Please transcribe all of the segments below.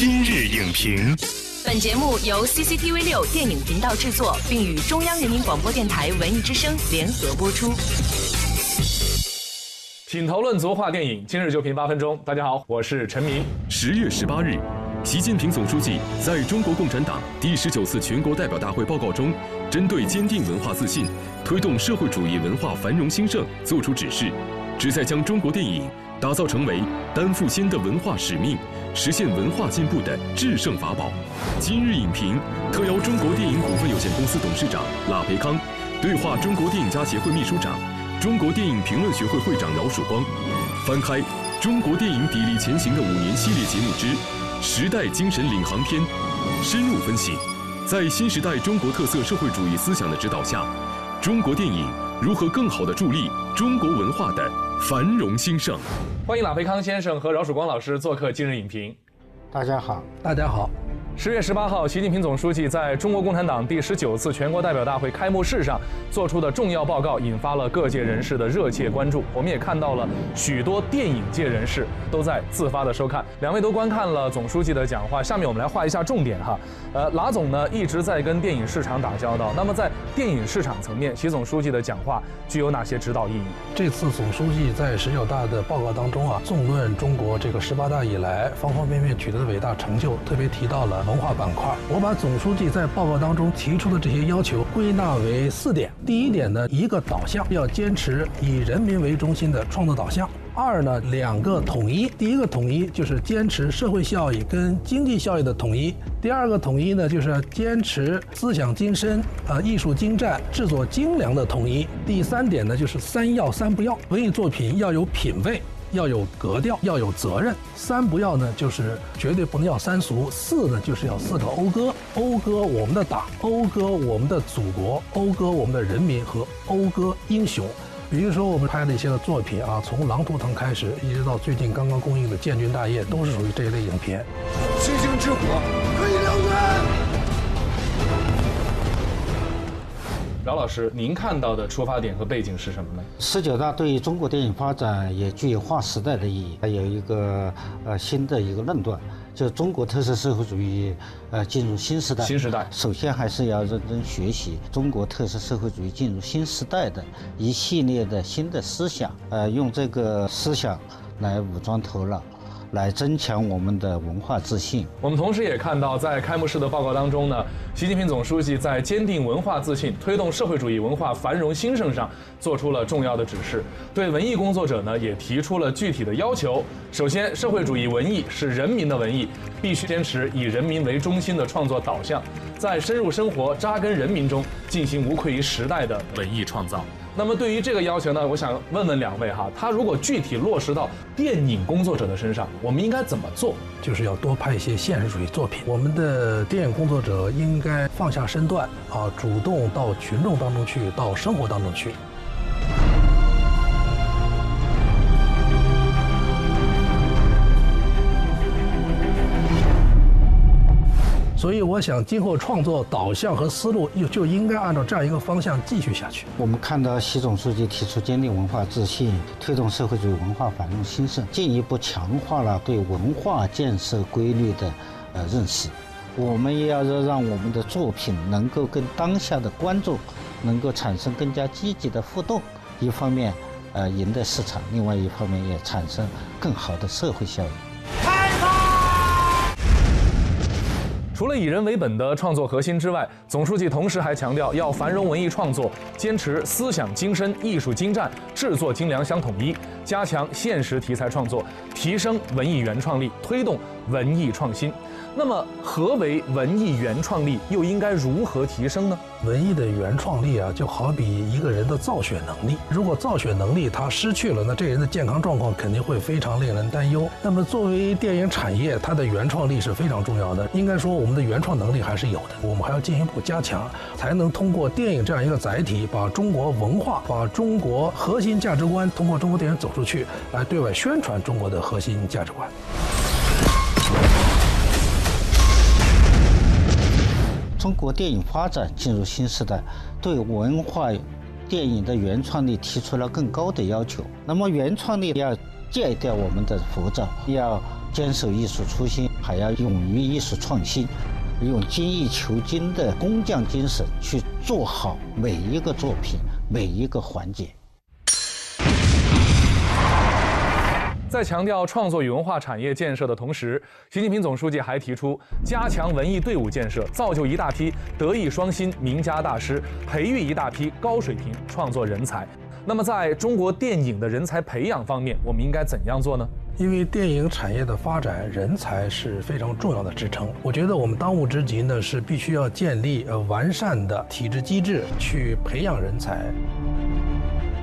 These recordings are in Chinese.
今日影评，本节目由 CCTV 六电影频道制作，并与中央人民广播电台文艺之声联合播出。品头论足话电影，今日就评八分钟。大家好，我是陈明。十月十八日，习近平总书记在中国共产党第十九次全国代表大会报告中，针对坚定文化自信、推动社会主义文化繁荣兴盛作出指示，旨在将中国电影打造成为担负新的文化使命、实现文化进步的制胜法宝。今日影评特邀中国电影股份有限公司董事长拉培康，对话中国电影家协会秘书长、中国电影评论学会会长饶曙光，翻开中国电影砥砺前行的五年系列节目之《时代精神领航篇》，深入分析，在新时代中国特色社会主义思想的指导下，中国电影如何更好地助力中国文化的繁荣兴盛。欢迎朗培康先生和饶曙光老师做客今日影评。大家好，大家好。十月十八号，习近平总书记在中国共产党第十九次全国代表大会开幕式上做出的重要报告，引发了各界人士的热切关注。我们也看到了许多电影界人士都在自发的收看。两位都观看了总书记的讲话，下面我们来画一下重点哈。呃，拉总呢一直在跟电影市场打交道。那么在电影市场层面，习总书记的讲话具有哪些指导意义？这次总书记在十九大的报告当中啊，纵论中国这个十八大以来方方面面取得的伟大成就，特别提到了文化板块。我把总书记在报告当中提出的这些要求归纳为四点。第一点呢，一个导向，要坚持以人民为中心的创作导向。二呢，两个统一。第一个统一就是坚持社会效益跟经济效益的统一。第二个统一呢，就是坚持思想精深、啊艺术精湛、制作精良的统一。第三点呢，就是三要三不要，文艺作品要有品位。要有格调，要有责任。三不要呢，就是绝对不能要三俗。四呢，就是要四个讴歌：讴歌我们的党，讴歌我们的祖国，讴歌我们的人民和讴歌英雄。比如说，我们拍的一些个作品啊，从《狼图腾》开始，一直到最近刚刚公映的《建军大业》，都是属于这一类影片。星星之火可以燎原。饶老师，您看到的出发点和背景是什么呢？十九大对于中国电影发展也具有划时代的意义。它有一个呃新的一个论断，就中国特色社会主义呃进入新时代。新时代，首先还是要认真学习中国特色社会主义进入新时代的一系列的新的思想，呃，用这个思想来武装头脑。来增强我们的文化自信。我们同时也看到，在开幕式的报告当中呢，习近平总书记在坚定文化自信、推动社会主义文化繁荣兴盛上做出了重要的指示，对文艺工作者呢也提出了具体的要求。首先，社会主义文艺是人民的文艺，必须坚持以人民为中心的创作导向，在深入生活、扎根人民中进行无愧于时代的文艺创造。那么对于这个要求呢，我想问问两位哈，他如果具体落实到电影工作者的身上，我们应该怎么做？就是要多拍一些现实主义作品。我们的电影工作者应该放下身段啊，主动到群众当中去，到生活当中去。所以，我想今后创作导向和思路就就应该按照这样一个方向继续下去。我们看到习总书记提出坚定文化自信，推动社会主义文化繁荣兴盛，进一步强化了对文化建设规律的呃认识。我们也要让我们的作品能够跟当下的观众能够产生更加积极的互动，一方面呃赢得市场，另外一方面也产生更好的社会效益。除了以人为本的创作核心之外，总书记同时还强调要繁荣文艺创作，坚持思想精深、艺术精湛、制作精良相统一，加强现实题材创作，提升文艺原创力，推动文艺创新。那么，何为文艺原创力？又应该如何提升呢？文艺的原创力啊，就好比一个人的造血能力。如果造血能力他失去了，那这人的健康状况肯定会非常令人担忧。那么，作为电影产业，它的原创力是非常重要的。应该说，我们的原创能力还是有的，我们还要进一步加强，才能通过电影这样一个载体，把中国文化、把中国核心价值观，通过中国电影走出去，来对外宣传中国的核心价值观。中国电影发展进入新时代，对文化电影的原创力提出了更高的要求。那么，原创力要戒掉我们的浮躁，要坚守艺术初心，还要勇于艺术创新，用精益求精的工匠精神去做好每一个作品、每一个环节。在强调创作与文化产业建设的同时，习近平总书记还提出加强文艺队伍建设，造就一大批德艺双馨名家大师，培育一大批高水平创作人才。那么，在中国电影的人才培养方面，我们应该怎样做呢？因为电影产业的发展，人才是非常重要的支撑。我觉得我们当务之急呢，是必须要建立呃完善的体制机制，去培养人才。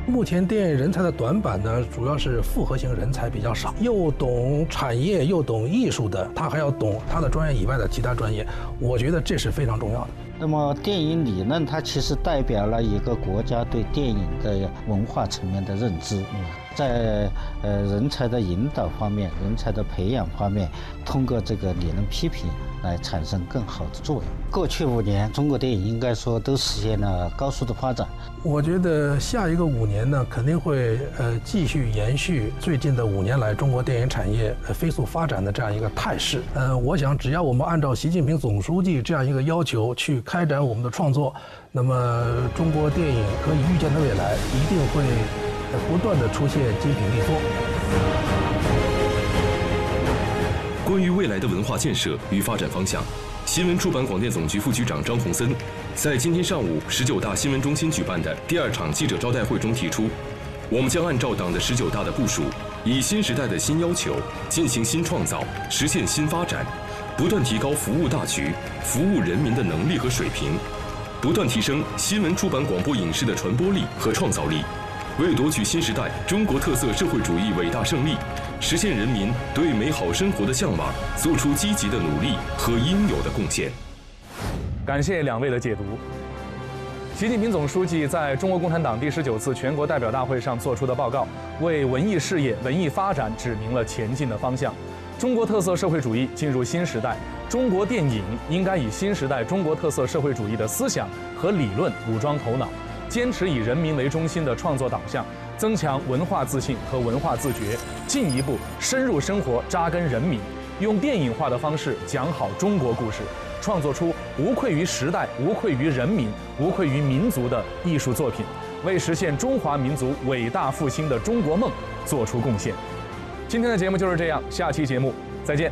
目前电影人才的短板呢，主要是复合型人才比较少，又懂产业又懂艺术的，他还要懂他的专业以外的其他专业，我觉得这是非常重要的。那么，电影理论它其实代表了一个国家对电影的文化层面的认知。在呃人才的引导方面、人才的培养方面，通过这个理论批评来产生更好的作用。过去五年，中国电影应该说都实现了高速的发展。我觉得下一个五年呢，肯定会呃继续延续最近的五年来中国电影产业飞速发展的这样一个态势。呃，我想只要我们按照习近平总书记这样一个要求去开展我们的创作，那么中国电影可以预见的未来一定会。不断的出现精品力作。关于未来的文化建设与发展方向，新闻出版广电总局副局长张洪森在今天上午十九大新闻中心举办的第二场记者招待会中提出，我们将按照党的十九大的部署，以新时代的新要求进行新创造，实现新发展，不断提高服务大局、服务人民的能力和水平，不断提升新闻出版广播影视的传播力和创造力。为夺取新时代中国特色社会主义伟大胜利，实现人民对美好生活的向往，做出积极的努力和应有的贡献。感谢两位的解读。习近平总书记在中国共产党第十九次全国代表大会上作出的报告，为文艺事业、文艺发展指明了前进的方向。中国特色社会主义进入新时代，中国电影应该以新时代中国特色社会主义的思想和理论武装头脑。坚持以人民为中心的创作导向，增强文化自信和文化自觉，进一步深入生活、扎根人民，用电影化的方式讲好中国故事，创作出无愧于时代、无愧于人民、无愧于民族的艺术作品，为实现中华民族伟大复兴的中国梦做出贡献。今天的节目就是这样，下期节目再见。